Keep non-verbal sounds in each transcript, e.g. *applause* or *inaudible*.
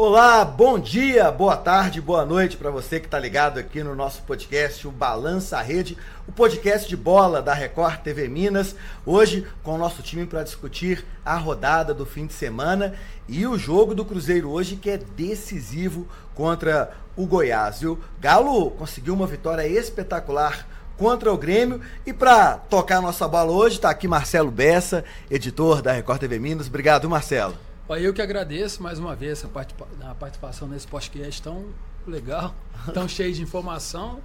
Olá, bom dia, boa tarde, boa noite para você que está ligado aqui no nosso podcast, o Balança Rede, o podcast de bola da Record TV Minas. Hoje com o nosso time para discutir a rodada do fim de semana e o jogo do Cruzeiro hoje que é decisivo contra o Goiás. O Galo conseguiu uma vitória espetacular contra o Grêmio. E para tocar nossa bola hoje, está aqui Marcelo Bessa, editor da Record TV Minas. Obrigado, Marcelo. Eu que agradeço mais uma vez a participação nesse podcast tão legal, *laughs* tão cheio de informação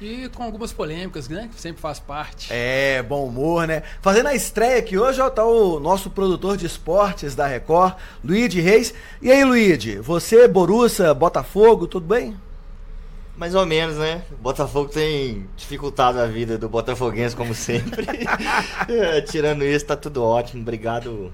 e com algumas polêmicas, né? Que sempre faz parte. É, bom humor, né? Fazendo a estreia aqui hoje, ó, tá o nosso produtor de esportes da Record, Luíde Reis. E aí, Luíde, você, Borussia, Botafogo, tudo bem? Mais ou menos, né? Botafogo tem dificultado a vida do Botafoguense, como sempre. *laughs* *laughs* é, tirando isso, tá tudo ótimo. Obrigado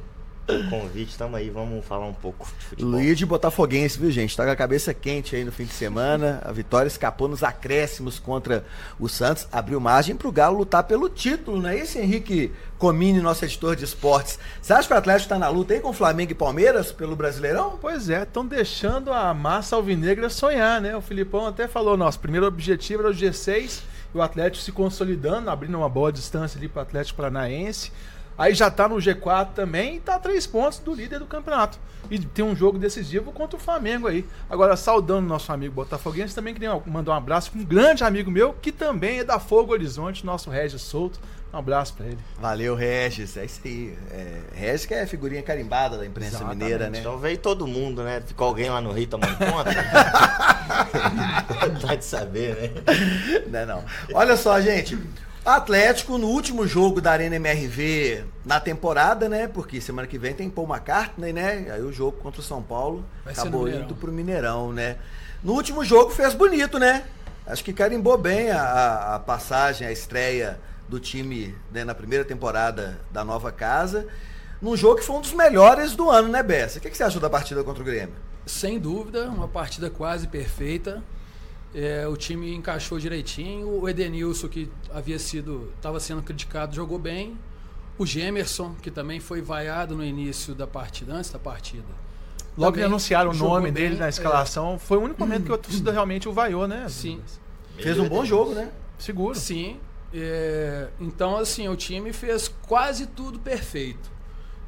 convite, tamo aí, vamos falar um pouco de futebol. Luiz de Botafoguense, viu, gente? Tá com a cabeça quente aí no fim de semana. A vitória escapou nos acréscimos contra o Santos. Abriu margem pro Galo lutar pelo título, não é isso, Henrique Comini, nosso editor de esportes? Você acha que o Atlético tá na luta aí com Flamengo e Palmeiras pelo Brasileirão? Pois é, estão deixando a massa alvinegra sonhar, né? O Filipão até falou, nosso primeiro objetivo era o G6 e o Atlético se consolidando, abrindo uma boa distância ali pro Atlético Paranaense. Aí já tá no G4 também e tá a três pontos do líder do campeonato. E tem um jogo decisivo contra o Flamengo aí. Agora, saudando nosso amigo Botafoguense, também queria mandar um abraço para um grande amigo meu, que também é da Fogo Horizonte, nosso Regis Souto. Um abraço para ele. Valeu, Regis. É isso aí. É, Regis que é figurinha carimbada da imprensa Exatamente. mineira, né? Então veio todo mundo, né? Ficou alguém lá no Rio tomando conta. Tá *laughs* de saber, né? Não, é não. Olha só, gente. Atlético no último jogo da Arena MRV na temporada, né? Porque semana que vem tem Paul McCartney, né? Aí o jogo contra o São Paulo Vai acabou indo pro Mineirão, né? No último jogo fez bonito, né? Acho que carimbou bem a, a passagem, a estreia do time né, na primeira temporada da nova casa. Num jogo que foi um dos melhores do ano, né, Bessa? O que, que você achou da partida contra o Grêmio? Sem dúvida, uma partida quase perfeita. É, o time encaixou direitinho. O Edenilson, que havia sido, estava sendo criticado, jogou bem. O Gemerson, que também foi vaiado no início da partida, antes da partida. Logo que anunciaram o nome dele na escalação, é. foi o único momento que a torcida realmente o vaiou, né? Sim. Fez um bom jogo, né? Seguro. Sim. É, então, assim, o time fez quase tudo perfeito.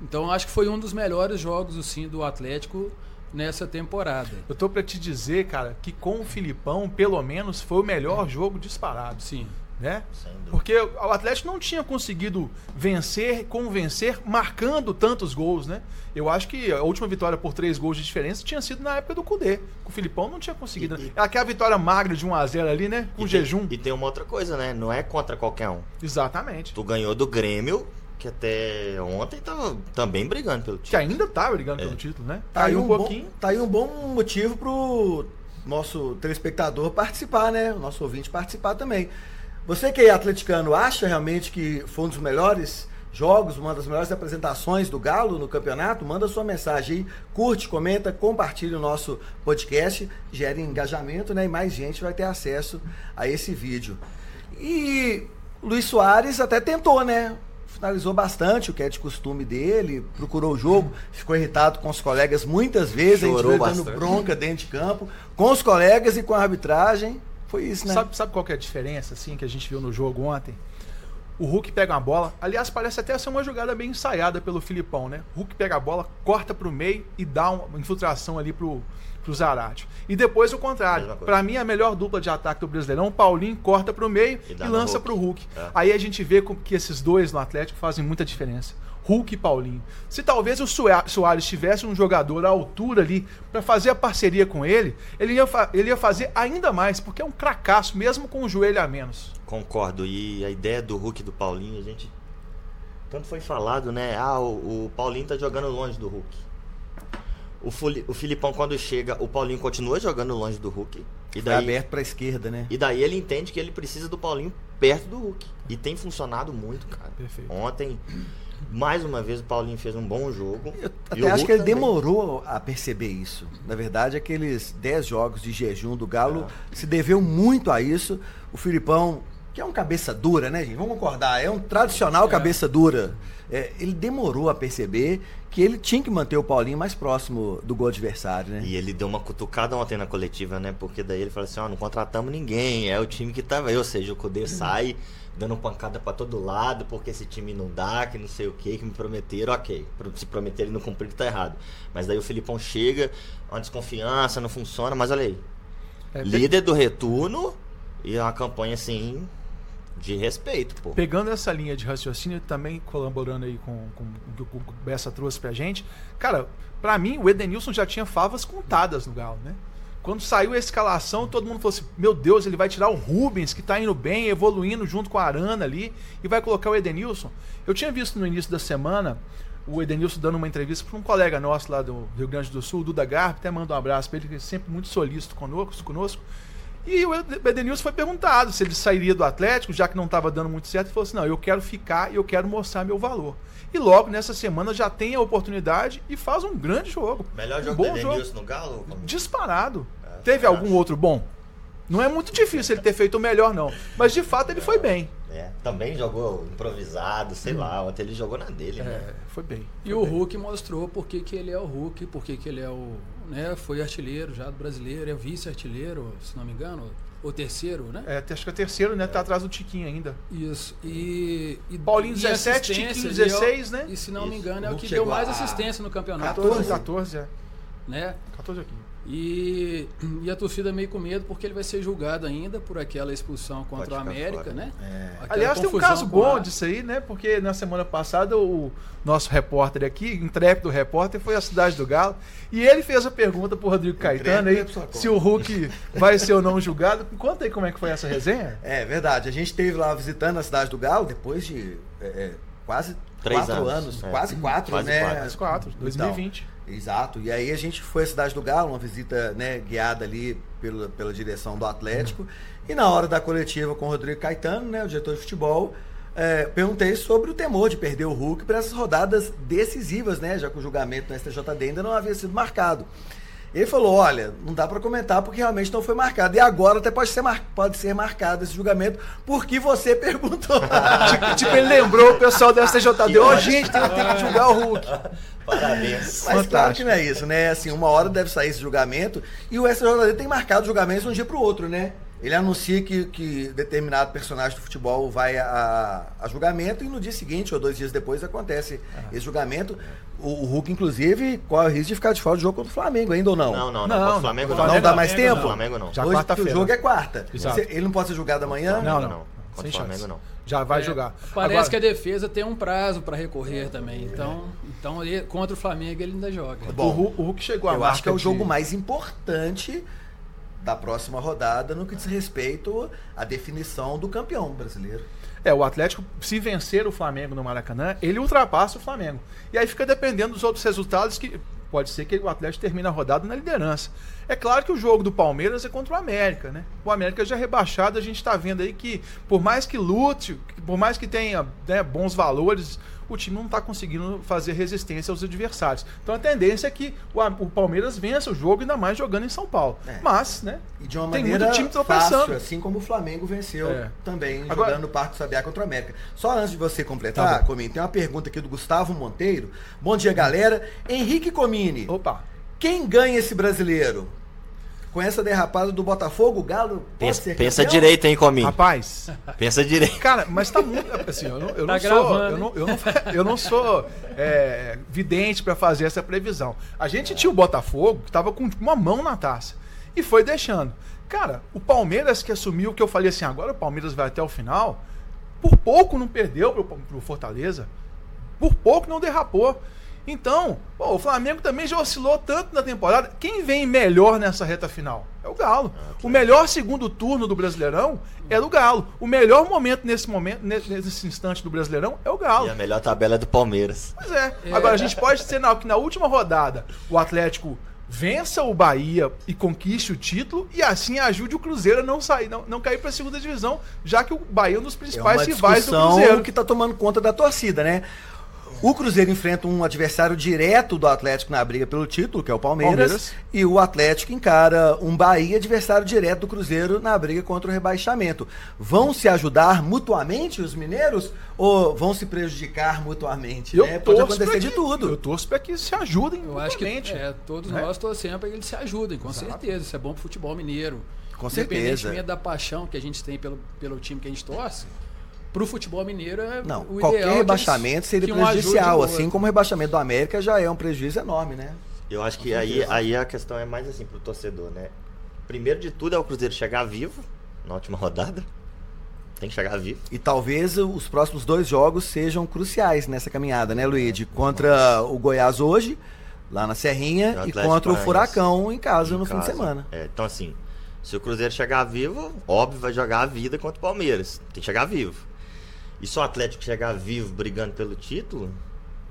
Então, acho que foi um dos melhores jogos, assim, do Atlético nessa temporada. Eu tô para te dizer, cara, que com o Filipão, pelo menos, foi o melhor jogo disparado. Sim. Né? Porque o Atlético não tinha conseguido vencer, convencer, marcando tantos gols, né? Eu acho que a última vitória por três gols de diferença tinha sido na época do Cudê. O Filipão não tinha conseguido. E, e... Aquela vitória magra de 1x0 ali, né? Com jejum. e tem uma outra coisa, né? Não é contra qualquer um. Exatamente. Tu ganhou do Grêmio, que até ontem tava também brigando pelo título. Que ainda tá brigando é. pelo título, né? Tá, tá aí um, um pouquinho. Bom, tá aí um bom motivo pro nosso telespectador participar, né? O nosso ouvinte participar também. Você que é atleticano, acha realmente que foi um dos melhores jogos, uma das melhores apresentações do Galo no campeonato? Manda sua mensagem aí, curte, comenta, compartilhe o nosso podcast, gere engajamento, né? E mais gente vai ter acesso a esse vídeo. E Luiz Soares até tentou, né? Finalizou bastante, o que é de costume dele, procurou o jogo, ficou irritado com os colegas muitas vezes, Chorou a gente dando bronca dentro de campo, com os colegas e com a arbitragem. Foi isso, né? Sabe, sabe qual é a diferença, assim, que a gente viu no jogo ontem? O Hulk pega uma bola, aliás, parece até ser uma jogada bem ensaiada pelo Filipão, né? O Hulk pega a bola, corta pro meio e dá uma infiltração ali pro, pro Zarate. E depois o contrário. Para mim, a melhor dupla de ataque do Brasileirão, o Paulinho corta para o meio e, e lança para o Hulk. É. Aí a gente vê que esses dois no Atlético fazem muita diferença. Hulk e Paulinho. Se talvez o Soares tivesse um jogador à altura ali para fazer a parceria com ele, ele ia, ele ia fazer ainda mais, porque é um cracaço, mesmo com o joelho a menos. Concordo. E a ideia do Hulk e do Paulinho, a gente. Tanto foi falado, né? Ah, o, o Paulinho tá jogando longe do Hulk. O, Fuli, o Filipão, quando chega, o Paulinho continua jogando longe do Hulk. E daí, aberto para a esquerda, né? E daí ele entende que ele precisa do Paulinho perto do Hulk. E tem funcionado muito, cara. Perfeito. Ontem, mais uma vez, o Paulinho fez um bom jogo. Eu até acho que ele também. demorou a perceber isso. Na verdade, aqueles 10 jogos de jejum do Galo é. se deveu muito a isso. O Filipão, que é um cabeça dura, né, gente? Vamos concordar, é um tradicional é. cabeça dura é, ele demorou a perceber que ele tinha que manter o Paulinho mais próximo do gol adversário, né? E ele deu uma cutucada ontem na coletiva, né? Porque daí ele falou assim, ó, não contratamos ninguém, é o time que tava aí, ou seja, o Cudê sai dando pancada para todo lado, porque esse time não dá, que não sei o que, que me prometeram, ok. Se prometeram e não cumpriram, tá errado. Mas daí o Filipão chega, uma desconfiança, não funciona, mas olha aí. É, líder do retorno e uma campanha assim de respeito, pô. Pegando essa linha de raciocínio também colaborando aí com, com, com o que o Bessa trouxe pra gente, cara, pra mim o Edenilson já tinha favas contadas no Galo, né? Quando saiu a escalação, todo mundo falou assim: Meu Deus, ele vai tirar o Rubens, que tá indo bem, evoluindo junto com a Arana ali, e vai colocar o Edenilson. Eu tinha visto no início da semana o Edenilson dando uma entrevista para um colega nosso lá do Rio Grande do Sul, Duda Garp, até mando um abraço para ele, que é sempre muito solícito conosco, conosco. E o Edenilson foi perguntado se ele sairia do Atlético, já que não estava dando muito certo, e falou assim: não, eu quero ficar e eu quero mostrar meu valor. E logo nessa semana já tem a oportunidade e faz um grande jogo. Melhor um jogo bom do jogo. Edenilson no Galo? Como- Disparado. É, Teve eu algum acho. outro bom? Não é muito difícil ele ter feito o melhor, não. Mas de fato ele foi bem. É, também jogou improvisado, sei lá, ontem ele jogou na dele, né? É, foi bem. E foi o bem. Hulk mostrou por que que ele é o Hulk, por que que ele é o. Né, foi artilheiro já do brasileiro, é vice-artilheiro, se não me engano, ou terceiro, né? É, acho que é terceiro, né? Tá atrás do Tiquinho ainda. Isso. E, e Paulinho e 17, assistência, Tiquinho e é o- 16, né? E se não me Isso. engano, é O que deu mais a- assistência no campeonato. 14, 14, é. Né? 14 aqui. E, e a torcida meio com medo porque ele vai ser julgado ainda por aquela expulsão contra o América, fora. né? É. Aquela Aliás, tem um caso bom a- disso aí, né? Porque na semana passada o nosso repórter aqui, intrépido repórter, foi à Cidade do Galo e ele fez a pergunta pro Rodrigo Caetano aí só se o Hulk vai ser ou não julgado. Conta aí como é que foi essa resenha. É verdade. A gente esteve lá visitando a cidade do Galo depois de é, é, quase Três quatro anos. anos, é. Quase quatro, Quase né? quatro. Quase quatro, Então, 2020. Exato. E aí a gente foi à cidade do Galo, uma visita né, guiada ali pela, pela direção do Atlético. E na hora da coletiva com o Rodrigo Caetano, né, o diretor de futebol, é, perguntei sobre o temor de perder o Hulk para essas rodadas decisivas, né? Já que o julgamento no STJD ainda não havia sido marcado. Ele falou, olha, não dá para comentar porque realmente não foi marcado. E agora até pode ser, mar- pode ser marcado esse julgamento porque você *laughs* perguntou. Tipo, tipo, ele lembrou o pessoal da STJD, ô gente, tem, tem que julgar o Hulk. Parabéns. Mas claro Fantástico. que não é isso, né? Assim, uma hora deve sair esse julgamento e o STJD tem marcado julgamentos de um dia para o outro, né? Ele anuncia que, que determinado personagem do futebol vai a, a julgamento e no dia seguinte ou dois dias depois acontece esse julgamento. O, o Hulk, inclusive, corre o risco de ficar de fora do jogo contra o Flamengo ainda ou não? Não, não, não. Não, Contra não. o Flamengo Não não. Não dá mais Flamengo tempo? não. Flamengo não. Já Hoje quarta-feira. o jogo é quarta. Exato. Ele não pode ser julgado amanhã? Não, não. não. Contra Sem o Flamengo chance. não. Já vai É, jogar. Parece Agora- que a defesa tem um prazo para recorrer também. Então, então ele, contra o Flamengo ele ainda joga. Bom, o, Hulk, o Hulk chegou a Eu marca acho que é o de- jogo mais importante da próxima rodada no que diz respeito à definição do campeão brasileiro. É, o Atlético, se vencer o Flamengo no Maracanã, ele ultrapassa o Flamengo. E aí fica dependendo dos outros resultados que pode ser que o Atlético termine a rodada na liderança. É claro que o jogo do Palmeiras é contra o América, né? O América já é rebaixado, a gente está vendo aí que por mais que lute, por mais que tenha né, bons valores, o time não está conseguindo fazer resistência aos adversários. Então a tendência é que o, o Palmeiras vença o jogo, ainda mais jogando em São Paulo. É. Mas, né? E de uma Tem maneira muito time tropeçando. fácil, assim como o Flamengo venceu É. também Agora- jogando no Parque Sabiá contra o América. Só antes de você Tá completar, bom. Comini, tem uma pergunta aqui do Gustavo Monteiro. Bom dia, galera. Henrique Comini, Opa! quem ganha esse brasileiro? Com essa derrapada do Botafogo, o Galo pode Pensa, ser pensa direito, hein, Cominho? Rapaz, *laughs* Pensa direito. Cara, mas tá muito. Assim, eu não, eu Tá não sou. Eu não, eu não, eu não sou é, vidente pra fazer essa previsão. A gente tinha o Botafogo que tava com uma mão na taça. E foi deixando. Cara, o Palmeiras que assumiu que eu falei assim, agora o Palmeiras vai até o final, por pouco não perdeu pro, pro Fortaleza. Por pouco não derrapou. Então, pô, o Flamengo também já oscilou tanto na temporada. Quem vem melhor nessa reta final? É o Galo. O melhor segundo turno do Brasileirão é do Galo. O melhor momento nesse momento, ne- nesse instante do Brasileirão é o Galo. E a melhor tabela é do Palmeiras. Pois é. É. Agora a gente pode ser que na última rodada o Atlético vença o Bahia e conquiste o título e assim ajude o Cruzeiro a não sair, não, não cair para a segunda divisão, já que o Bahia é um dos É principais uma rivais do Cruzeiro. que está tomando conta da torcida, né? O Cruzeiro enfrenta um adversário direto do Atlético na briga pelo título, que é o Palmeiras, Palmeiras. e o Atlético encara um Bahia adversário direto do Cruzeiro na briga contra o rebaixamento. Vão se ajudar mutuamente os mineiros ou vão se prejudicar mutuamente? Eu né? Pode acontecer de que- tudo. Eu torço para que se ajudem Eu acho que é, todos né? nós torcemos para que eles se ajudem, com Exato. certeza. Isso é bom pro futebol mineiro. Com certeza. Independentemente da paixão que a gente tem pelo, pelo time que a gente torce, pro futebol mineiro é Não, o qualquer rebaixamento seria um prejudicial, o assim como o rebaixamento do América já é um prejuízo enorme, né? Eu acho que aí, aí a questão é mais assim pro torcedor, né? Primeiro de tudo é o Cruzeiro chegar vivo na última *laughs* rodada. Tem que chegar vivo. E talvez os próximos dois jogos sejam cruciais nessa caminhada, né, Luigi? Contra o Goiás hoje, lá na Serrinha, E o e contra o. Furacão em casa em no fim de casa. semana. É, então assim, se o Cruzeiro chegar vivo, óbvio vai jogar a vida contra o Palmeiras. Tem que chegar vivo. E se o Atlético chegar vivo brigando pelo título,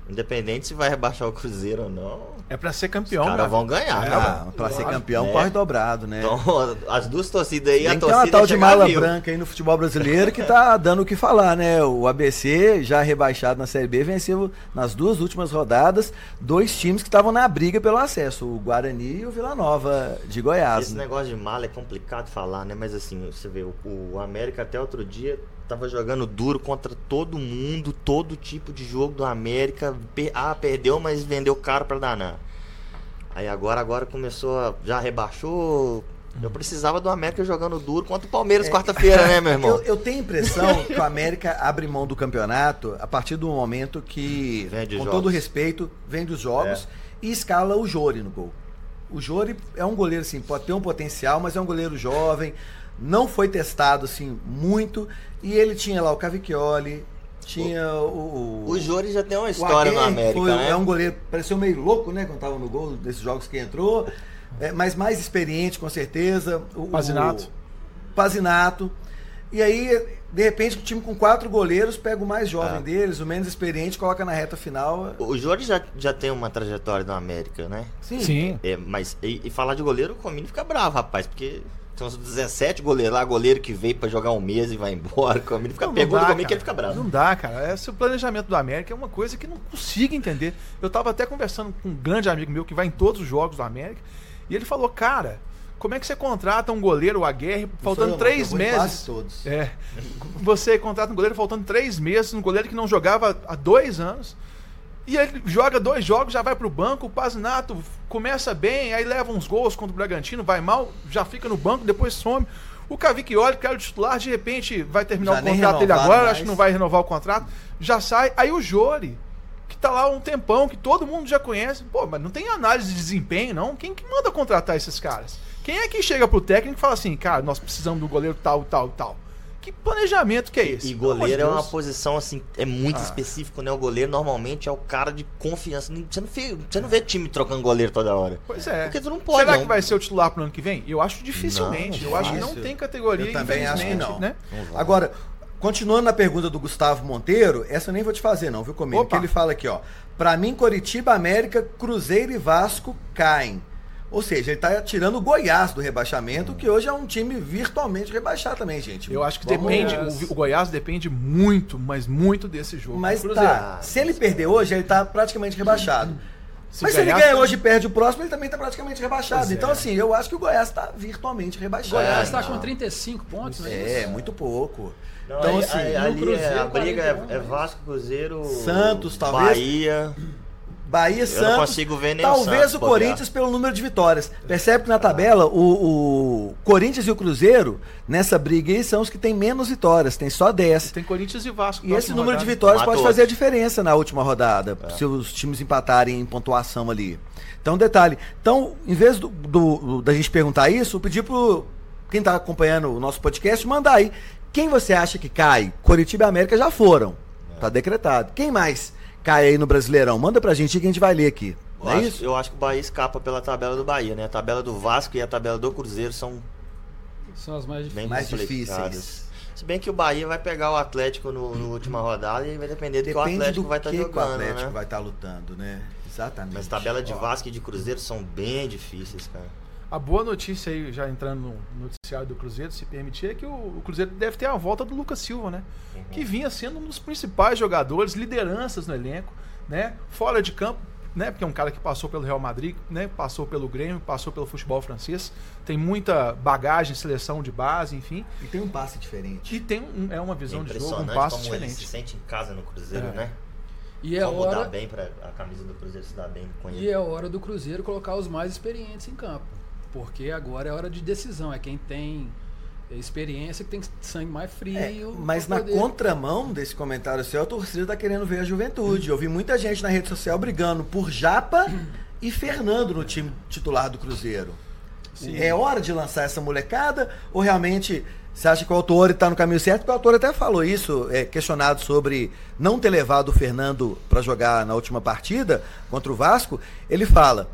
independente se vai rebaixar o Cruzeiro ou não, É para ser os campeão, caras cara. vão ganhar. né, Ah, mano? pra ser campeão, É. corre dobrado, né? Então, *laughs* as duas torcidas aí, a Tem que ter uma torcida tal é de mala vivo. branca aí no futebol brasileiro que tá *laughs* dando o que falar, né? O ABC, já rebaixado na Série B, venceu nas duas últimas rodadas dois times que estavam na briga pelo acesso, o Guarani e o Vila Nova de Goiás. Esse né? negócio de mala é complicado falar, né? Mas assim, você vê, o, o América até outro dia tava jogando duro contra todo mundo, todo tipo de jogo do América. Ah, perdeu, mas vendeu caro pra danar. Aí agora, agora começou a. Já rebaixou. Eu precisava do América jogando duro contra o Palmeiras quarta-feira, né, meu *laughs* irmão? Eu, eu tenho a impressão que o América abre mão do campeonato a partir do momento que, Vende com jogos. todo respeito, vende os jogos É. e escala o Jori no gol. O Jori é um goleiro, assim, pode ter um potencial, mas é um goleiro jovem, não foi testado, assim, muito, e ele tinha lá o Cavicchioli, tinha o... O Jori já tem uma o história no Aguirre América, foi- né? É um goleiro, pareceu meio louco, né, quando tava no gol desses jogos que entrou, é, mas mais experiente, com certeza. O, Pazinato. o Pazinato. E aí, de repente, o time com quatro goleiros pega o mais jovem Ah. deles, o menos experiente, coloca na reta final. O Jori já, já tem uma trajetória no América, né? Sim. Sim. É, mas e, e falar de goleiro, o Comini fica bravo, rapaz, porque são uns 17 goleiros lá, goleiro que veio pra jogar um mês e vai embora. O Comini fica Não, não pegando dá, o Comini cara. que ele fica bravo. Não dá, cara. Esse planejamento do América é uma coisa que eu não consigo entender. Eu tava até conversando com um grande amigo meu que vai em todos os jogos do América. E ele falou, cara, como é que você contrata um goleiro, o Aguerre, faltando três meses? todos. É. Você contrata um goleiro faltando três meses, um goleiro que não jogava há dois anos. E ele joga dois jogos, já vai pro banco, o Pazinato começa bem, aí leva uns gols contra o Bragantino, vai mal, já fica no banco, depois some. O Cavicchioli, que era o titular, de repente vai terminar Já o contrato dele agora, mais. acho que não vai renovar o contrato, já sai. Aí o Jori, que tá lá há um tempão, que todo mundo já conhece, pô, mas não tem análise de desempenho, não? Quem que manda contratar esses caras? Quem é que chega pro técnico e fala assim, cara, nós precisamos do goleiro tal, tal, tal? Que planejamento que é esse? E goleiro é uma posição assim, é muito Ah. específico, né? O goleiro normalmente é o cara de confiança. Você não vê, você não vê time trocando goleiro toda hora. Pois é. Porque tu não pode, Será não. que vai ser o titular pro ano que vem? Eu acho dificilmente. Não, eu acho que não tem categoria, Eu também acho que não. né? Agora, continuando na pergunta do Gustavo Monteiro, essa eu nem vou te fazer, não, viu, comigo? Opa. Que ele fala aqui, ó. Pra mim, Coritiba, América, Cruzeiro e Vasco caem. Ou seja, ele tá tirando o Goiás do rebaixamento, que hoje é um time virtualmente rebaixado também, gente. Eu acho que Vamos- depende, o, o Goiás depende muito, mas muito desse jogo. Mas O Cruzeiro, tá, se ele perder hoje, ele tá praticamente rebaixado. se Mas se ele ganhar, ganha hoje e perde o próximo, ele também tá praticamente rebaixado. Pois então, é. assim, eu acho que o Goiás tá virtualmente rebaixado. Goiás É, está com 35 pontos, né? É, muito pouco. Não, então, aí- assim, aí- ali é, Cruzeiro, a briga 41, é, é Vasco, Cruzeiro, Santos, talvez. Bahia. Bahia, Eu Santos. não consigo ver nem o Talvez Santos o bobear. Corinthians pelo número de vitórias. Percebe que na tabela o, o Corinthians e o Cruzeiro, nessa briga aí, são os que têm menos vitórias, tem só 10. Tem Corinthians e Vasco. E esse número de rodada. vitórias Matou pode fazer a diferença na última rodada, se os times empatarem em pontuação ali. Então, detalhe. Então, em vez do, do- do- da gente perguntar isso, eu pedi pro quem está acompanhando o nosso podcast mandar aí. Quem você acha que cai? Coritiba e América já foram. Tá decretado. Quem mais cai aí no Brasileirão? Manda pra gente que a gente vai ler aqui. Eu Não é acho, isso? eu acho que o Bahia escapa pela tabela do Bahia, né? A tabela do Vasco e a tabela do Cruzeiro são São as mais bem difíceis. Mais difíceis. Se bem que o Bahia vai pegar o Atlético no, no última rodada e vai depender do que o Depende Atlético do vai estar que, que o jogando, Atlético né? vai estar lutando, né? Exatamente. Mas tabela de Ó, Vasco e de Cruzeiro são bem difíceis, cara. A boa notícia aí, já entrando no noticiário do Cruzeiro, se permitir, é que o, o Cruzeiro deve ter a volta do Lucas Silva, né? Uhum. Que vinha sendo um dos principais jogadores, lideranças no elenco, né? Fora de campo, né? Porque é um cara que passou pelo Real Madrid, né? Passou pelo Grêmio, passou pelo futebol francês, tem muita bagagem, seleção de base, enfim. E tem um passe diferente. E tem um- é uma visão de jogo, um Impressionante passo como ele se diferente. sente em casa no Cruzeiro, É. né? E é como hora, bem pra a camisa do Cruzeiro se dá bem com ele. e é hora do Cruzeiro colocar os mais experientes em campo. Porque agora é hora de decisão. É quem tem experiência que tem sangue mais É, frio. mas pra na poder- contramão desse comentário seu, a torcida tá querendo ver a juventude. Eu vi muita gente na rede social brigando por Japa e Fernando no time titular do Cruzeiro. É hora de lançar essa molecada? Ou realmente você acha que o autor está no caminho certo? Porque o autor até falou isso, é, questionado sobre não ter levado o Fernando para jogar na última partida contra o Vasco. Ele fala.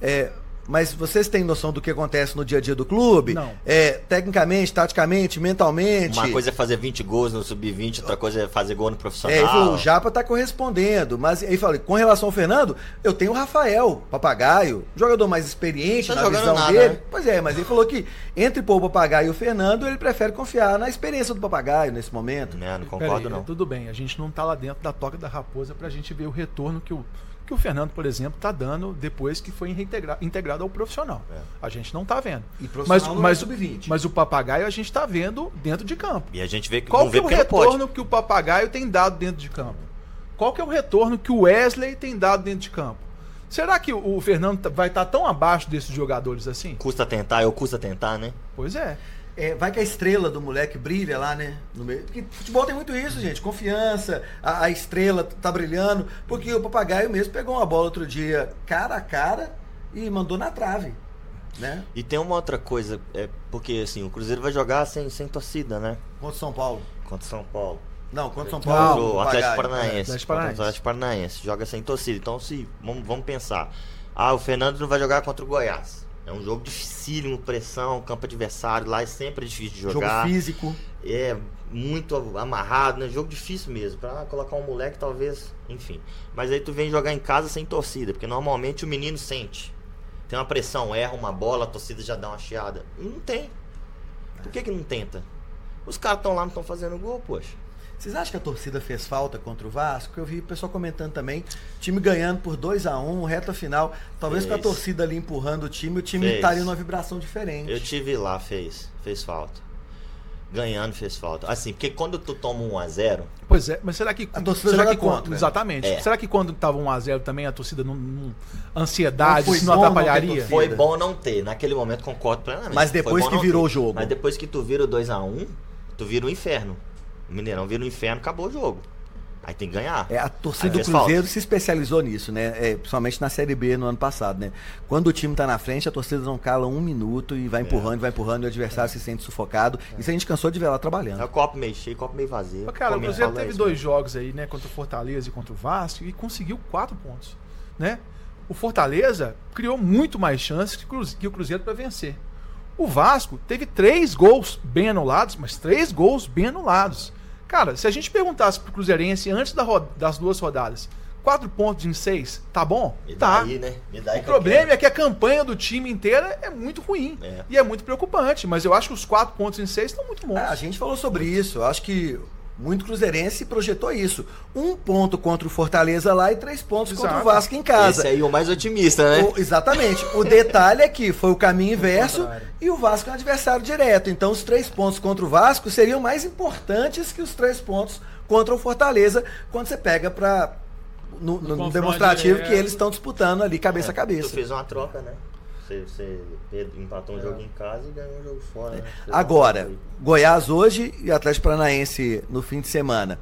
é, mas vocês têm noção do que acontece no dia a dia do clube? Não. É, tecnicamente, taticamente, mentalmente. Uma coisa é fazer 20 gols no sub-20, outra coisa é fazer gol no profissional. É, ele falou, o Japa tá correspondendo. Mas aí falei, com relação ao Fernando, eu tenho o Rafael, papagaio, jogador mais experiente Tá na jogando visão nada, dele. né? Pois é, mas ele falou que entre pôr o papagaio e o Fernando, ele prefere confiar na experiência do papagaio nesse momento. Não Pera concordo aí, não. Tudo bem, a gente não tá lá dentro da toca da raposa pra gente ver o retorno que o, que o Fernando, por exemplo, tá dando depois que foi reintegra- integrado ao profissional. É. A gente não tá vendo. E Mas, é mas, sub-20. mas o papagaio a gente tá vendo dentro de campo. E a gente vê que Qual que é o retorno que o papagaio tem dado dentro de campo? Qual que é o retorno que o Wesley tem dado dentro de campo? Será que o Fernando tá- vai estar tão abaixo desses jogadores assim? Custa tentar, eu custa tentar, né? Pois é. É, vai que a estrela do moleque brilha lá, né? No meio. Porque futebol tem muito isso, gente. Confiança, a, a estrela tá brilhando. Porque o papagaio mesmo pegou uma bola outro dia cara a cara e mandou na trave. Né? E tem uma outra coisa, é porque assim, o Cruzeiro vai jogar sem, sem torcida, né? Contra o São Paulo. Contra o São Paulo. Não, contra o São Paulo. o. Atlético Paranaense. Atlético Contra o Paranaense. Atlético Paranaense. Joga sem torcida. Então, se vamos, vamos pensar. Ah, o Fernando não vai jogar contra o Goiás. É um jogo dificílimo, pressão, campo adversário. Lá é sempre difícil de Jogo jogar. físico. É muito amarrado, né? Jogo difícil mesmo. Pra colocar um moleque, talvez, enfim. Mas aí tu vem jogar em casa sem torcida, porque normalmente o menino sente. Tem uma pressão, erra uma bola, a torcida já dá uma chiada. Não tem. Por que que não tenta? Os caras estão lá, não estão fazendo gol, poxa. Vocês acham que a torcida fez falta contra o Vasco? Eu vi o pessoal comentando também. Time ganhando por 2 a 1 reta final. Talvez com a Fez. torcida ali empurrando o time, o time Fez. estaria numa vibração diferente. Eu tive lá, fez. Fez falta. Ganhando fez falta. Assim, porque quando tu toma 1 a 0 Pois é, mas será que. A torcida será joga que quando- contra. Exatamente. É. Será que quando tava 1x0 também a torcida não. não ansiedade, Não isso não não atrapalharia? torcida. Foi bom não ter. Naquele momento concordo plenamente. Mas depois que não virou ter. o jogo. Mas depois que tu vira o 2x1, tu vira o inferno. O Mineirão vira o inferno, acabou o jogo. Aí tem que ganhar. É, a torcida do Cruzeiro falta. se especializou nisso, né? É, principalmente na Série B no ano passado, né? Quando o time tá na frente, a torcida não cala um minuto e vai empurrando, vai empurrando, e o adversário se sente sufocado. Isso a gente cansou de ver lá É trabalhando. o copo meio cheio, copo meio vazio. Mas, Cara, o Cruzeiro é teve isso dois mesmo. jogos aí, né? Contra o Fortaleza e contra o Vasco e conseguiu quatro pontos, né? O Fortaleza criou muito mais chances que o Cruzeiro para vencer. O Vasco teve três gols bem anulados, mas três gols bem anulados. Cara, se a gente perguntasse pro Cruzeirense antes da das duas rodadas, quatro pontos em seis, tá bom? Me dá Tá. aí, né? Me dá aí O problema quero. é que a campanha do time inteira é muito ruim. É. E é muito preocupante. Mas eu acho que os quatro pontos em seis estão muito bons. Ah, a gente falou sobre isso. Eu acho que muito cruzeirense projetou isso. Um ponto contra o Fortaleza lá e três pontos contra o Exato. Vasco em casa. Esse aí é o mais otimista, né? O- exatamente. O detalhe é que foi o caminho inverso e o Vasco é um adversário direto. Então, os três pontos contra o Vasco seriam mais importantes que os três pontos contra o Fortaleza quando você pega para no, no- no demonstrativo direto. que eles estão disputando ali cabeça a Tu cabeça. fez uma troca, né? Você, você empatou um É. jogo em casa e ganhou um jogo fora. né? Fez uma Agora. Goiás hoje e Atlético Paranaense no fim de semana.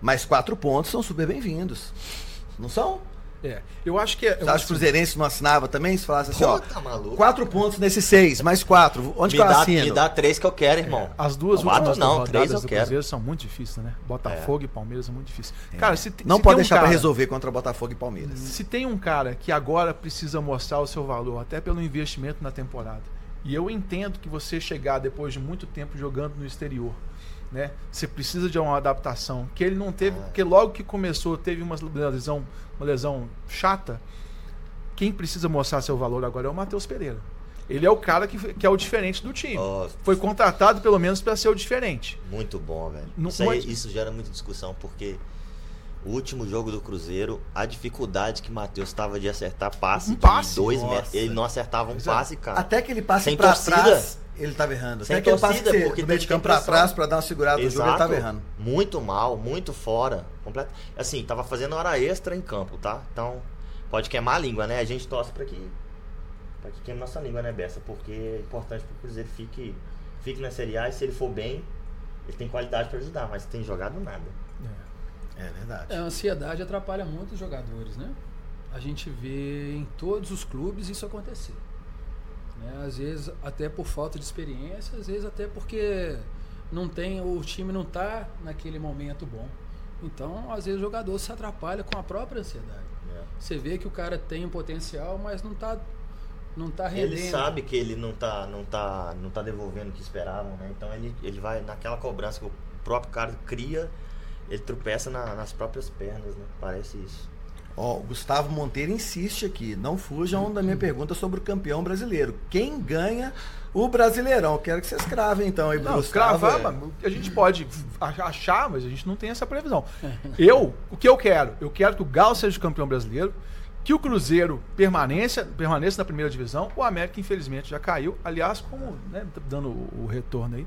Mais quatro pontos são super bem-vindos. Não são? É. Eu acho que é. Você acha que o Cruzeirense não assinava também? Se falasse assim, ó, tá maluco? quatro pontos nesses seis, mais quatro. Onde me, que eu dá, assino? me dá três que eu quero, irmão. As duas Quatro últimas não, três eu do quero. Cruzeiro são muito difíceis, né? Botafogo e Palmeiras são muito difíceis. Cara, se, Não se pode tem um deixar pra cara- resolver contra Botafogo e Palmeiras. Se tem um cara que agora precisa mostrar o seu valor, até pelo investimento na temporada, e eu entendo que você chegar depois de muito tempo jogando no exterior, né? Você precisa de uma adaptação que ele não teve, porque logo que começou teve uma lesão, uma lesão chata. Quem precisa mostrar seu valor agora é o Matheus Pereira. Ele é o cara que, que é o diferente do time. Ó, Foi contratado pelo menos pra ser o diferente. Muito bom, velho. Não Isso, aí- isso gera muita discussão, porque o último jogo do Cruzeiro, a dificuldade que Matheus tava de acertar passe Um de passe? dois Nossa. metros. Ele não acertava um é. passe, cara. Até que ele passe Sem pra torcida. trás, ele tava errando. Sem Até que ele passe torcida, de- porque do meio de campo pra pressão. trás pra dar uma segurada no jogo, ele tava errando. Muito mal, muito fora. Completo. Assim, tava fazendo hora extra em campo, tá? Então, pode queimar a língua, né? A gente torce pra que, pra que queime nossa língua, né, Bessa? Porque é importante pro Cruzeiro fique, fique na Série A e se ele for bem, ele tem qualidade pra ajudar, mas tem jogado nada. É verdade. É, A ansiedade atrapalha muito os jogadores, né? A gente vê em todos os clubes isso acontecer. Né? Às vezes até por falta de experiência, às vezes até porque não tem, o time não está naquele momento bom. Então, às vezes o jogador se atrapalha com a própria ansiedade. né? Você vê que o cara tem um potencial, mas não está não tá rendendo. Ele sabe que ele não tá, não tá, não tá devolvendo o que esperavam, né? Então ele, ele vai naquela cobrança que o próprio cara cria, ele tropeça na- nas próprias pernas, né? Parece isso. Ó, o Gustavo Monteiro insiste aqui. Não fujam da minha pergunta sobre o campeão brasileiro. Quem ganha o Brasileirão? Quero que vocês cravem então aí, Não, Gustavo. cravar, é. a gente pode ach- achar, mas a gente não tem essa previsão. *laughs* Eu, o que eu quero? Eu quero que o Galo seja o campeão brasileiro, que o Cruzeiro permaneça, permaneça na primeira divisão. O América, infelizmente, já caiu. Aliás, como, né, dando o, o retorno aí,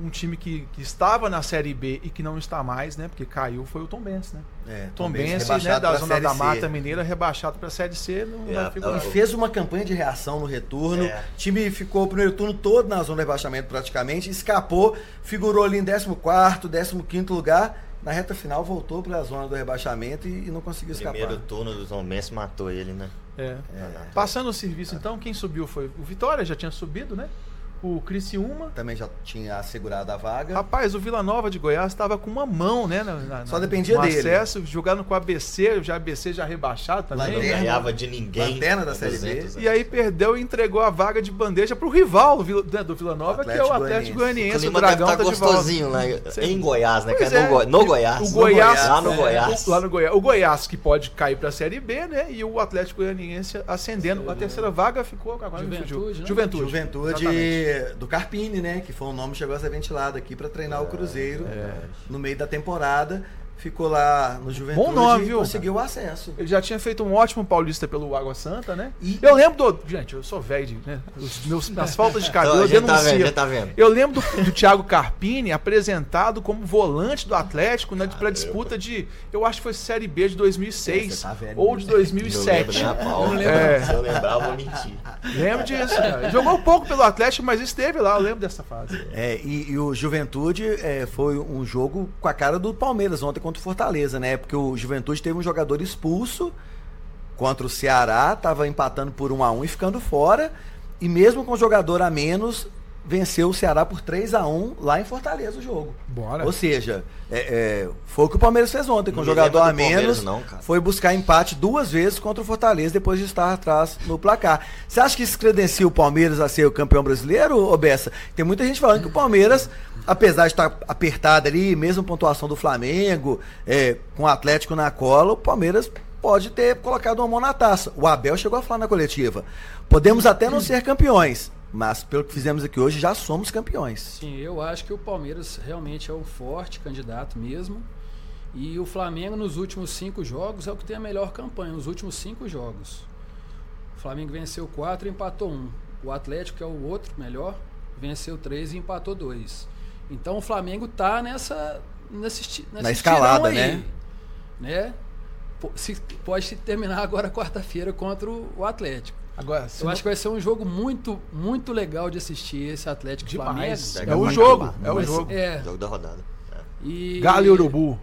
um time que, que estava na Série B e que não está mais, né? Porque caiu foi o Tom Benz, né? É, Tom Benz Benz, né, da zona da. Mata Mineira, rebaixado para a Série C, não É, figurar. E fez uma campanha de reação no retorno. É. O time ficou o primeiro turno todo na zona de rebaixamento praticamente, escapou, figurou ali em 14º, 15º lugar. Na reta final voltou para a zona do rebaixamento e, e não conseguiu escapar. Primeiro turno do Tom Benz matou ele, né? É. Danado. Passando o serviço, então, quem subiu foi o Vitória, já tinha subido, né? O Criciúma. Também já tinha assegurado a vaga. Rapaz, o Vila Nova de Goiás estava com uma mão, né? na- na- Só dependia no dele. acesso, jogando com o ABC, já ABC já rebaixado também. Lanterna. Não né? ganhava de ninguém. Lanterna da Série B. 200 E aí perdeu e entregou a vaga de bandeja pro rival do Vila, né, do Vila Nova, que é o Atlético O Goianiense. O clima Dragão deve tá tá gostosinho lá Sim. em Goiás, né? Que é no, Goi- no Goiás. O Goiás, Lá no é, Goiás. Lá no Goiás. O Goiás que pode cair pra Série B, né? E o Atlético Goianiense ascendendo. A terceira vaga ficou agora fugiu. Juventude, né? Juventude. Juventude exatamente. do Carpini, né? Que foi um nome que chegou a ser ventilado aqui para treinar o Cruzeiro É. no meio da temporada. Ficou lá no Juventude Bom nome, e viu? conseguiu o acesso. Ele já tinha feito um ótimo paulista pelo Água Santa, né? E- Eu lembro do. Gente, eu sou velho, de, né? Os meus, *laughs* minhas faltas de cabelo Então, eu tá denuncio. vendo, tá vendo. Eu lembro do, do Thiago Carpini apresentado como volante do Atlético né, para disputa de. Eu acho que foi Série B de 2006 Você tá velho, ou de Não lembro 2007. nem a pau. Eu não lembro. É. Se eu lembrar, eu vou mentir. Lembro disso, cara. Jogou pouco pelo Atlético, mas esteve lá, eu lembro dessa fase. É, e, e o Juventude é, foi um jogo com a cara do Palmeiras ontem contra o Fortaleza, né? Porque o Juventude teve um jogador expulso contra o Ceará, estava empatando por 1 a 1 e ficando fora. E mesmo com o jogador a menos, venceu o Ceará por 3 a 1 lá em Fortaleza o jogo. Bora. Ou seja, é, é, foi o que o Palmeiras fez ontem, com o jogador a menos. não, cara. foi buscar empate duas vezes contra o Fortaleza depois de estar atrás no placar. Você acha que isso credencia o Palmeiras a ser o campeão brasileiro, ô Bessa? Tem muita gente falando que o Palmeiras, apesar de estar apertado ali, mesmo pontuação do Flamengo, é, com o Atlético na cola, o Palmeiras pode ter colocado uma mão na taça. O Abel chegou a falar na coletiva. Podemos até não ser campeões, mas pelo que fizemos aqui hoje, já somos campeões. Sim, eu acho que o Palmeiras realmente é um forte candidato mesmo. E o Flamengo nos últimos cinco jogos é o que tem a melhor campanha, nos últimos cinco jogos. O Flamengo venceu quatro e empatou um. O Atlético, que é o outro melhor, venceu três e empatou dois. Então o Flamengo tá nessa, nesse, Na escalada, aí, né? né? Se- pode terminar agora quarta-feira contra o o Atlético. Agora, Eu não- acho que vai ser um jogo muito, muito legal de assistir esse Atlético demais. Flamengo. É o Vai jogo, é o jogo. É. Jogo da rodada. É. E Galo e Urubu.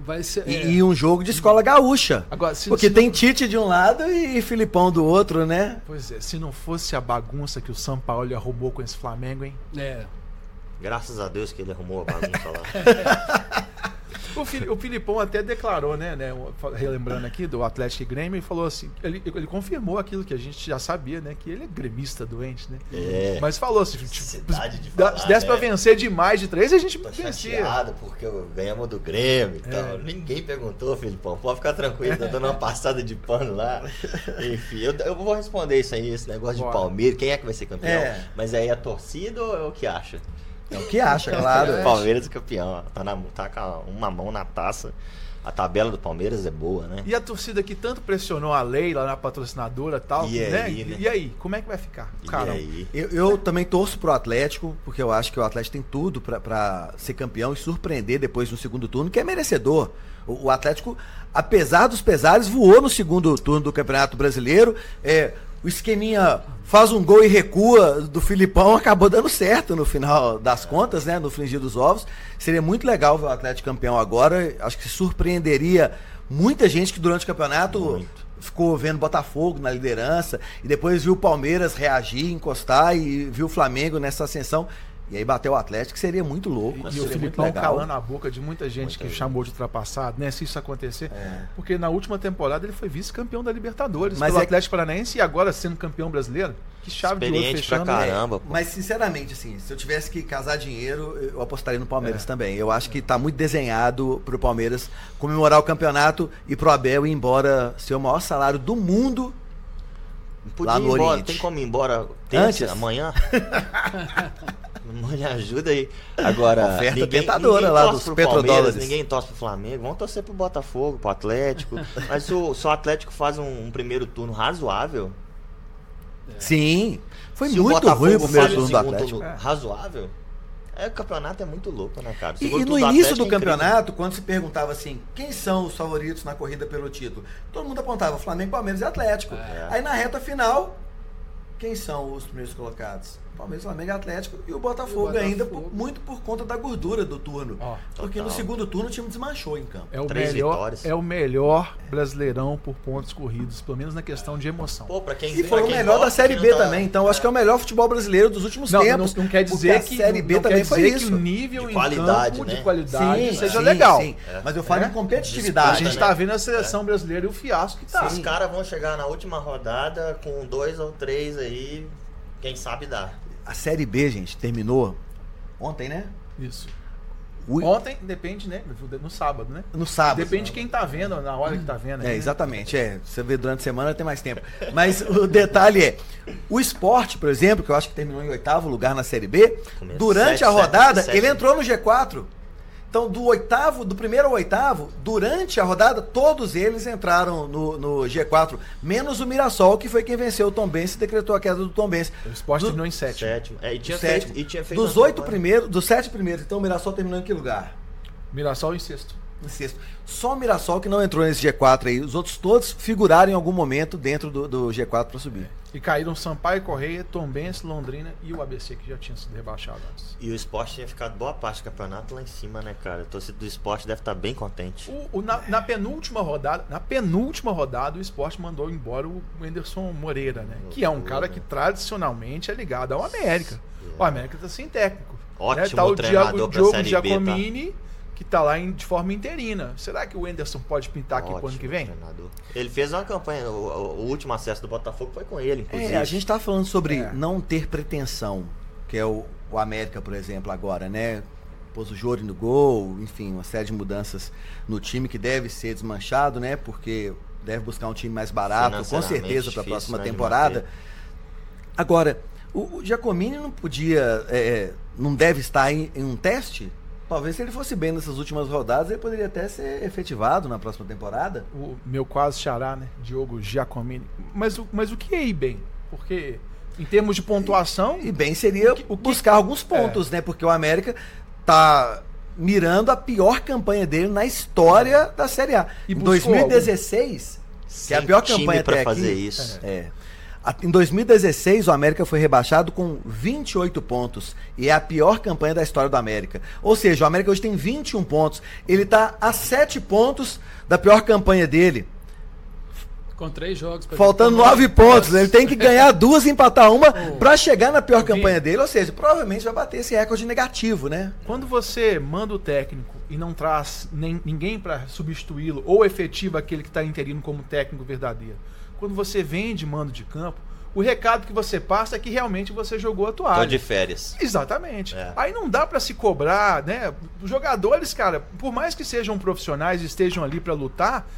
Vai ser. E, é. e um jogo de escola gaúcha. Agora, se, Porque se tem não- Tite de um lado e Filipão do outro, né? Pois é, se não fosse a bagunça que o São Paulo arrumou com esse Flamengo, hein? É. Graças a Deus que ele arrumou a bagunça lá. *laughs* O, Fili- o Filipão até declarou, né, né, relembrando aqui do Atlético e Grêmio, ele falou assim, ele, ele confirmou aquilo que a gente já sabia, né, que ele é gremista doente, né? É. Mas falou assim, tipo, de falar, se desse pra né? vencer de mais de três, a gente Tô vencia. chateado porque ganhamos do Grêmio e É. tal. Ninguém perguntou, Filipão. Pode ficar tranquilo, tá dando uma *laughs* passada de pano lá. Enfim, eu, eu vou responder isso aí, esse negócio Bora. de Palmeiras. Quem é que vai ser campeão? É. Mas aí a torcida ou é o que acha? É o que acha, claro. Palmeiras é campeão. ó. Tá, na, tá com uma mão na taça. A tabela do Palmeiras é boa, né? E a torcida que tanto pressionou a lei lá na patrocinadora e tal, E né? aí, né? E aí, como é que vai ficar? E aí? Eu, eu também torço pro Atlético, porque eu acho que o Atlético tem tudo pra- pra ser campeão e surpreender depois no segundo turno, que é merecedor. O, o Atlético, apesar dos pesares, voou no segundo turno do Campeonato Brasileiro. É, o esqueminha faz um gol e recua do Filipão, acabou dando certo no final das contas, né? No fringir dos ovos. Seria muito legal ver o Atlético campeão agora. Acho que surpreenderia muita gente que durante o campeonato Muito. ficou vendo Botafogo na liderança e depois viu o Palmeiras reagir, encostar e viu o Flamengo nessa ascensão. E aí bateu o Atlético, seria muito louco. E o seria muito Filipão calando a boca de muita gente Muita que gente. chamou de ultrapassado, né? Se isso acontecer. É. Porque na última temporada ele foi vice-campeão da Libertadores Mas pelo é- Atlético Paranaense e agora sendo campeão brasileiro. Que chave de ouro Experiente pra fechando. caramba, pô. Mas sinceramente, assim, se eu tivesse que casar dinheiro, eu apostaria no Palmeiras É. também. Eu acho que tá muito desenhado pro Palmeiras comemorar o campeonato e pro Abel ir embora ser o maior salário do mundo. Podia Lá ir no embora. Oriente. Tem como ir embora terça, Antes? amanhã? *laughs* Me ajuda aí. Agora, *laughs* Oferta ninguém, tentadora ninguém lá dos petrodólares. Ninguém torce pro Flamengo. Vamos torcer pro Botafogo, pro Atlético. *laughs* Mas se o, se o Atlético faz um, um primeiro turno razoável, Sim. Foi se o muito Botafogo ruim o primeiro turno do Atlético. turno razoável, é, o campeonato é muito louco, né, cara? E, segundo e no início do é campeonato, quando se perguntava assim, quem são os favoritos na corrida pelo título? Todo mundo apontava Flamengo, Palmeiras e Atlético. É. Aí na reta final, quem são os primeiros colocados? Palmeiras, Flamengo e Atlético. E o Botafogo, E o ainda, Botafogo. por- muito por conta da gordura do turno. Ó, Porque no total. segundo turno o time desmanchou em campo. É o, Três melhor, vitórias. é o melhor brasileirão por pontos corridos, pelo menos na questão de emoção. Pô, pra quem E foi pra o melhor da gosta, Série que B não tá- também. Então, eu acho que é o melhor futebol brasileiro dos últimos Não, não, tempos. não quer porque dizer a que Série B não também quer foi isso. que o nível De em qualidade, campo né? de qualidade Sim, seja sim, legal. sim. Mas eu falo É? em competitividade. A gente Disputa, tá né? vendo a seleção brasileira e o fiasco que tá. Os caras vão chegar na última rodada com dois ou três aí, quem sabe dá. A Série B, gente, terminou ontem, né? Isso. O- Ontem, depende, né? No sábado, né? No sábado. Depende de quem tá vendo, na hora que tá vendo. É, né? exatamente. É, você vê durante a semana tem mais tempo. Mas o detalhe é, o esporte, por exemplo, que eu acho que terminou em oitavo lugar na Série B, Começou durante sete, a sete, rodada, sete. ele entrou no G4. Então, do oitavo, do primeiro ao oitavo, durante a rodada, todos eles entraram no, no G4, menos o Mirassol, que foi quem venceu o Tombense e decretou a queda do Tombense. O esporte Do- terminou em sétimo. Sétimo. É, e tinha sétimo. feito, e tinha feito Dos oito primeiros, dos sete primeiros, então o Mirassol terminou em que lugar? Mirassol em sexto. Em sexto. Só o Mirassol que não entrou nesse G4 aí. Os outros todos figuraram em algum momento dentro do, do G4 para subir. E caíram Sampaio Correia, Tombense, Londrina e o ABC, que já tinha sido rebaixado antes. E o esporte tinha ficado boa parte do campeonato lá em cima, né, cara? A torcida do esporte deve estar bem contente. O, o- na, na penúltima rodada, na penúltima rodada, o esporte mandou embora o Anderson Moreira, né? Que é um Loucura, cara que tradicionalmente é ligado ao América. O América tá sem técnico. Ótimo né? Tá o treinador Diago, pra Diogo Série B, Giacomini, que tá lá em- de forma interina. Será que o Anderson pode pintar aqui pro ano Ótimo que vem? treinador. Ele fez uma campanha, o, o- último acesso do Botafogo foi com ele, inclusive. É, a gente tá falando sobre É. não ter pretensão, que é o, o América, por exemplo, agora, né? Pôs o Jori no gol, enfim, uma série de mudanças no time que deve ser desmanchado, né? Porque deve buscar um time mais barato, com certeza, para a próxima né, temporada. Agora, o, o Giacomini não podia, é, não deve estar em, em um teste? Talvez se ele fosse bem nessas últimas rodadas, ele poderia até ser efetivado na próxima temporada. O meu quase xará, né? Diogo Giacomini. Mas, o- mas o que é ir bem? Porque em termos de pontuação, E bem seria O que- o que- buscar alguns pontos, né? Porque o América tá mirando a pior campanha dele na história da Série A. E em buscou 2016, que é a pior campanha até fazer aqui, isso. É. A- Em 2016, o América foi rebaixado com 28 pontos. E é a pior campanha da história do América. Ou seja, o América hoje tem 21 pontos. Ele está a 7 pontos da pior campanha dele. Com três jogos. Faltando nove pontos. Ele tem que *laughs* ganhar duas e empatar uma Oh. pra chegar na pior campanha dele. Ou seja, provavelmente vai bater esse recorde negativo, né? Quando você manda o técnico e não traz nem, ninguém para substituí-lo ou efetiva aquele que está interino como técnico verdadeiro, quando você vende mando de campo, o recado que você passa é que realmente você jogou a toalha. Tô de férias. Exatamente. É. Aí não dá pra se cobrar, né? Os jogadores, cara, por mais que sejam profissionais e estejam ali pra lutar,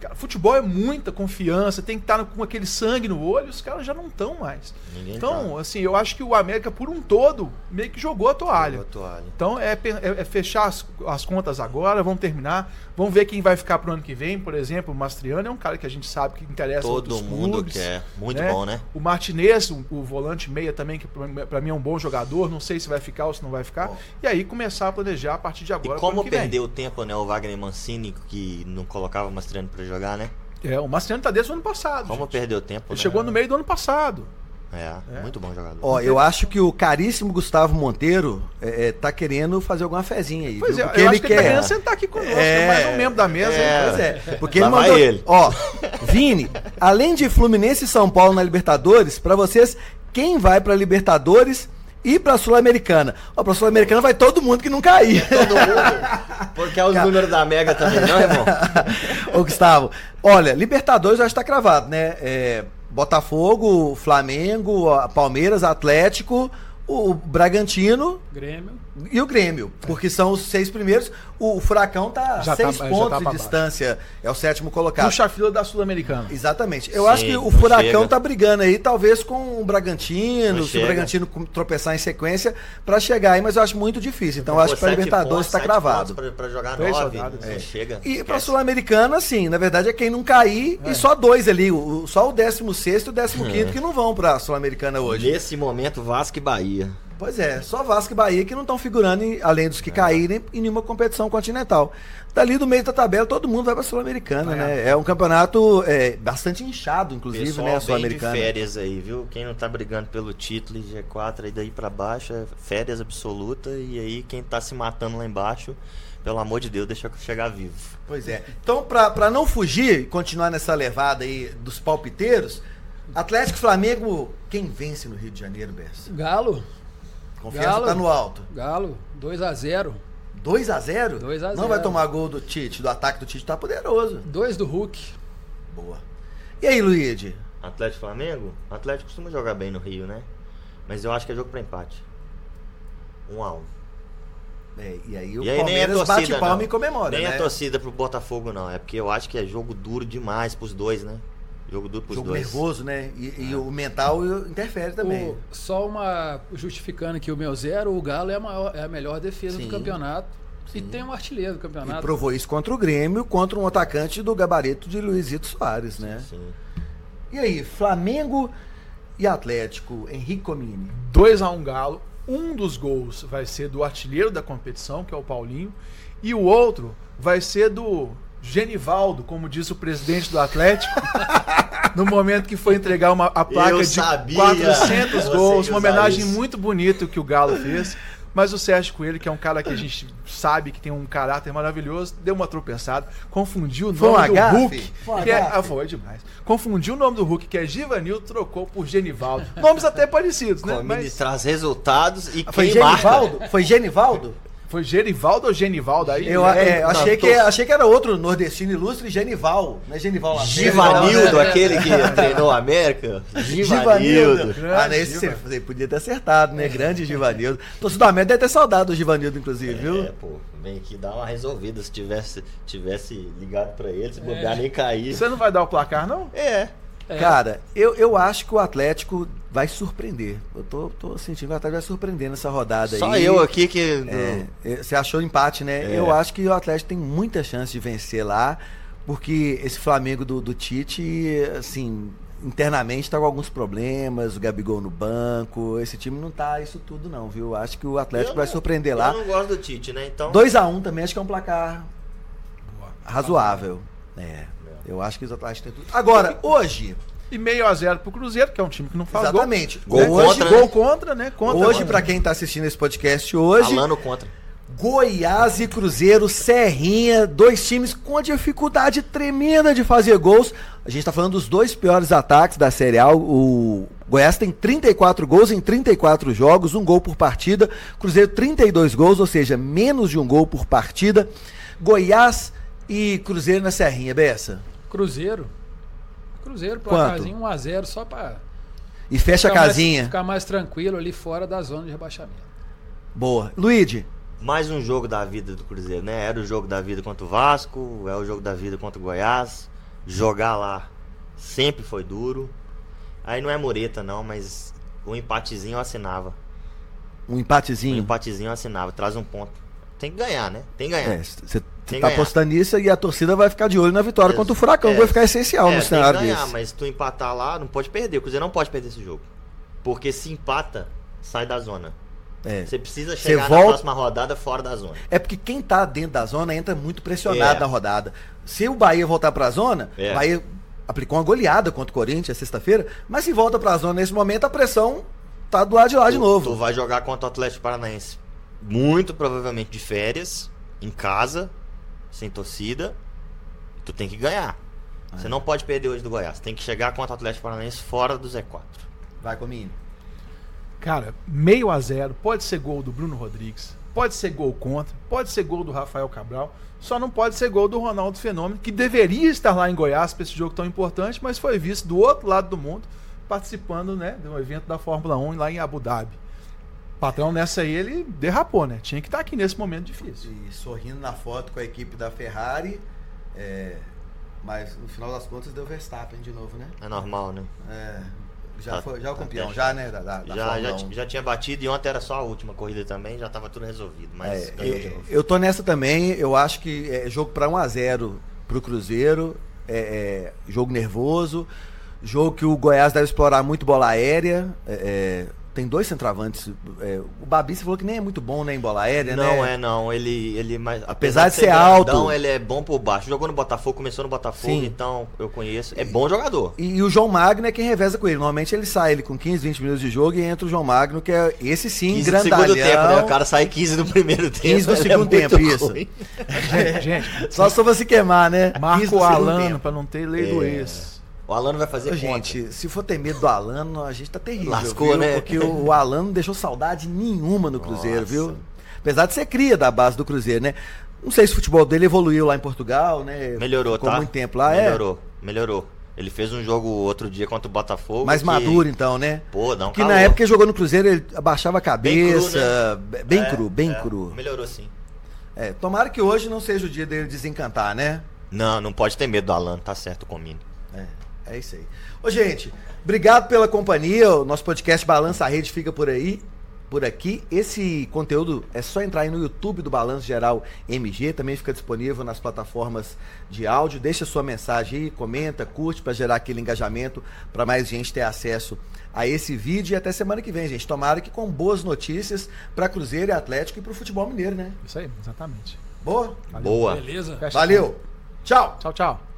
cara, futebol é muita confiança, tem que estar com aquele sangue no olho, os caras já não estão mais. Ninguém Então, assim, eu acho que o América, por um todo, meio que jogou a toalha. Jogou a toalha. Então é, é- é fechar as, as contas agora, vamos terminar, vamos ver quem vai ficar pro ano que vem, por exemplo, o Mastriano é um cara que a gente sabe que interessa Todo mundo clubes, quer. Muito bom, né? O Martinez, o, o volante meia também, que pra mim é um bom jogador, não sei se vai ficar ou se não vai ficar. Bom. E aí começar a planejar a partir de E agora. pro como perdeu o tempo, né? O Wagner Mancini, que não colocava o Mastriano pra jogar, né? É, o Mastriano tá desde o ano passado. Como gente. perdeu tempo, Ele né? chegou no meio do ano passado. É, É. muito bom jogador. Ó, eu acho que o caríssimo Gustavo Monteiro é, é, tá querendo fazer alguma fezinha aí. Pois viu? é, Porque eu ele acho que ele tá quer. querendo sentar aqui conosco, É. mais um membro da mesa. É. Pois é, porque ele mandou. ele. Ó, Vini, além de Fluminense e São Paulo na Libertadores, pra vocês, quem vai pra Libertadores e pra Sul-Americana? Ó, pra Sul-Americana vai todo mundo que não cair. Todo mundo. Porque é os números da Mega também, não, irmão? *laughs* Ô, Gustavo, olha, Libertadores já está cravado, né? É, Botafogo, Flamengo, Palmeiras, Atlético, o Bragantino Grêmio. E o Grêmio, porque são os seis primeiros. O Furacão tá Já a seis tá- pontos tá de baixo. distância, é o sétimo colocado. Puxa a fila da Sul-Americana. Exatamente. Eu Sim, acho que o Furacão chega. tá brigando aí, talvez com o Bragantino, Não se o chega. Bragantino com- tropeçar em sequência, pra chegar aí, mas eu acho muito difícil. Então eu acho que pra sete Libertadores pontos, tá sete cravado. Pra, pra jogar Três nove, rodadas, não é. chega. E pra esquece. Sul-Americana, assim, na verdade é quem não cair É. e só dois ali, o, o- só o 16 e o 15 que não vão pra Sul-Americana hoje. Nesse momento, Vasco e Bahia. Pois é, só Vasco e Bahia que não estão figurando, em- além dos É. que caírem, em nenhuma competição continental. Dali do meio da tabela, todo mundo vai pra Sul-Americana, É. né? É um campeonato é, bastante inchado, inclusive, Pessoal né? A bem de Sul-Americana. férias aí, viu? Quem não tá brigando pelo título e G4 aí daí pra baixo é férias absoluta. E aí quem tá se matando lá embaixo, pelo amor de Deus, deixa eu chegar vivo. Pois é. Então, pra, pra não fugir e continuar nessa levada aí dos palpiteiros, Atlético e Flamengo, quem vence no Rio de Janeiro, Bessa? Galo. Confiança Galo. tá no alto. Galo. 2 a 0 2 a 0 2 a Não 0. vai tomar gol do Tite, do ataque do Tite tá poderoso. 2 do Hulk. Boa. E aí, Luigi? Atlético e Flamengo? O Atlético costuma jogar bem no Rio, né? Mas eu acho que é jogo pra empate. Um a um. É, e aí o E aí nem é Palmeiras torcida, bate palma não. e comemora, Nem né? é torcida pro Botafogo, não. É porque eu acho que é jogo duro demais pros dois, né? Jogo duro pros Jogo dois. nervoso, né? E, e o mental interfere também. O- só uma justificando aqui o meu zero, o Galo é a, maior- é a melhor defesa Sim. do campeonato. E tem um artilheiro do E campeonato. provou isso contra o Grêmio, contra um atacante do gabarito de Luizito Soares, né? Sim. E aí, Flamengo e Atlético, Henrique Comini. 2 a 1 Galo. Um dos gols vai ser do artilheiro da competição, que é o Paulinho, e o outro vai ser do Genivaldo, como disse o presidente do Atlético, *laughs* no momento que foi entregar uma, a placa Eu de sabia. 400 Você gols, uma homenagem isso. muito bonita que o Galo fez. Mas o Sérgio Coelho, que é um cara que a gente sabe que tem um caráter maravilhoso, deu uma tropeçada, confundiu o nome do? Hulk. Que é, ah, foi demais. Confundiu o nome do Hulk, que é Givanil, trocou por Genivaldo. Nomes até parecidos, né? Mas traz resultados e Foi quem marca... Genivaldo? Foi Genivaldo? Foi Genivaldo ou Genivaldo aí? Eu é, achei, que, achei que era outro nordestino ilustre, Genival. Não é Genival Lacerda, Givanildo, né? aquele que *laughs* treinou a América. Givanildo. Givanildo. Ah, nesse você, você podia ter acertado, né? Grande Givanildo. Torcedor da América deve ter saudade do Givanildo, inclusive, viu? É, pô, vem aqui dar uma resolvida. Se tivesse, tivesse ligado pra ele, se bobear nem cair. Você não vai dar o placar, não? É. É. Cara, eu, eu acho que o Atlético vai surpreender. Eu tô, tô sentindo que o Atlético vai surpreender nessa rodada Só aí. eu aqui que. É, é, você achou empate, né? É. Eu acho que o Atlético tem muita chance de vencer lá, porque esse Flamengo do, do Tite, assim, internamente tá com alguns problemas, o Gabigol no banco, esse time não tá isso tudo não, viu? Acho que o Atlético Eu vai não- surpreender lá. Eu não gosto do Tite, né? Então. 2x1 também acho que é um placar razoável. É. Eu acho que os Atléticos têm tudo. Agora, hoje, E meio a zero pro Cruzeiro, que é um time que não faz exatamente. Gol gol. hoje, contra, Gol né? contra, né? Contra, hoje para quem tá assistindo esse podcast hoje, Alano contra. Goiás e Cruzeiro, Serrinha, dois times com dificuldade tremenda de fazer gols. A gente está falando dos dois piores ataques da Série A. O Goiás tem 34 gols em 34 jogos, um gol por partida. Cruzeiro 32 gols, ou seja, menos de um gol por partida. Goiás e Cruzeiro na Serrinha, Bessa. Cruzeiro. Cruzeiro, placarzinho 1x0 só pra E fecha a ficar mais- casinha. ficar mais tranquilo ali fora da zona de rebaixamento. Boa. Luigi, Mais um jogo da vida do Cruzeiro, né? Era o jogo da vida contra o Vasco, é o jogo da vida contra o Goiás. Jogar lá sempre foi duro. Aí não é mureta não, mas o empatezinho eu assinava. um O empatezinho. empatezinho eu assinava, traz um ponto. Tem que ganhar, né? Tem que ganhar. É, você Tem tá que ganhar. apostando nisso e a torcida vai ficar de olho na vitória É, contra o Furacão, é, que vai ficar essencial É, no tem cenário que ganhar, desse. mas tu empatar lá, não pode perder. O Cruzeiro não pode perder esse jogo. Porque se empata, sai da zona. É. Você precisa Você chegar na volta- próxima rodada fora da zona. É porque quem tá dentro da zona entra muito pressionado É. na rodada. Se o Bahia voltar pra zona, É. o Bahia aplicou uma goleada contra o Corinthians sexta-feira, mas se volta pra zona nesse momento, a pressão tá do lado de lá de Tu- novo. Tu vai jogar contra o Atlético Paranaense. Muito provavelmente de férias, em casa, sem torcida. Tu tem que ganhar. Você não pode perder hoje do Goiás. Tem que chegar contra o Atlético Paranaense fora do Z4. Vai comigo. Cara, meio a zero, pode ser gol do Bruno Rodrigues, pode ser gol contra, pode ser gol do Rafael Cabral, só não pode ser gol do Ronaldo Fenômeno, que deveria estar lá em Goiás para esse jogo tão importante, mas foi visto do outro lado do mundo, participando né, de um evento da Fórmula 1 lá em Abu Dhabi. Patrão, nessa aí ele derrapou, né? Tinha que estar aqui nesse momento difícil. E sorrindo na foto com a equipe da Ferrari, é, mas no final das contas deu Verstappen de novo, né? É normal, né? É, já, Tá- foi, já é o tá campeão, já, né? Da, da, da já, já, 1. ti- já tinha batido e ontem era só a última corrida também, já tava tudo resolvido. Mas É, ganhou de é, novo. eu tô nessa também. Eu acho que é jogo para 1 a 0 pro Cruzeiro. É, é jogo nervoso. Jogo que o Goiás deve explorar muito bola aérea. É, é, tem dois centravantes. é, o Babi você falou que nem é muito bom né, em bola aérea, Não né? é, não. Ele, ele mais, Apesar de ser alto. grandão, ele é bom por baixo. Jogou no Botafogo, começou no Botafogo, Sim. então eu conheço. É bom jogador. E, e o João Magno é quem reveza com ele. Normalmente ele sai ele com 15, 20 minutos de jogo e entra o João Magno, que é esse sim, 15 do grandalhão. segundo tempo, né? O cara sai 15 no primeiro tempo. 15 no ele é segundo muito tempo, isso. Gente, gente, Só se você queimar, né? 15 marca do o segundo Alano para não ter lei do É. ex. O Alano vai fazer Ô, conta. Gente, se for ter medo do Alano, a gente tá terrível. Lascou, viu? né? Porque o, o Alano não deixou saudade nenhuma no Cruzeiro, Nossa. viu? Apesar de ser cria da base do Cruzeiro, né? Não sei se o futebol dele evoluiu lá em Portugal, né? Melhorou, Ficou tá? muito tempo lá, Melhorou, melhorou. Ele fez um jogo outro dia contra o é. Botafogo. Mais que- maduro, então, né? Pô, dá um Porque na calor. época que ele jogou no Cruzeiro, ele abaixava a Bem cru, cabeça. né? Bem É, cru, bem é, cru. Melhorou sim. É, tomara que hoje não seja o dia dele desencantar, né? Não, não pode ter medo do Alano, tá certo com o Mini. É, isso aí. Ô, gente, obrigado pela companhia. O nosso podcast Balança a Rede fica por aí, por aqui. Esse conteúdo é só entrar aí no YouTube do Balanço Geral MG, também fica disponível nas plataformas de áudio. Deixa sua mensagem aí, comenta, curte para gerar aquele engajamento, para mais gente ter acesso a esse vídeo e até semana que vem, gente. Tomara que com boas notícias para Cruzeiro e Atlético e para o futebol mineiro, né? Isso aí, exatamente. Boa? Valeu. Boa. Beleza? Valeu. Tchau. Tchau, tchau.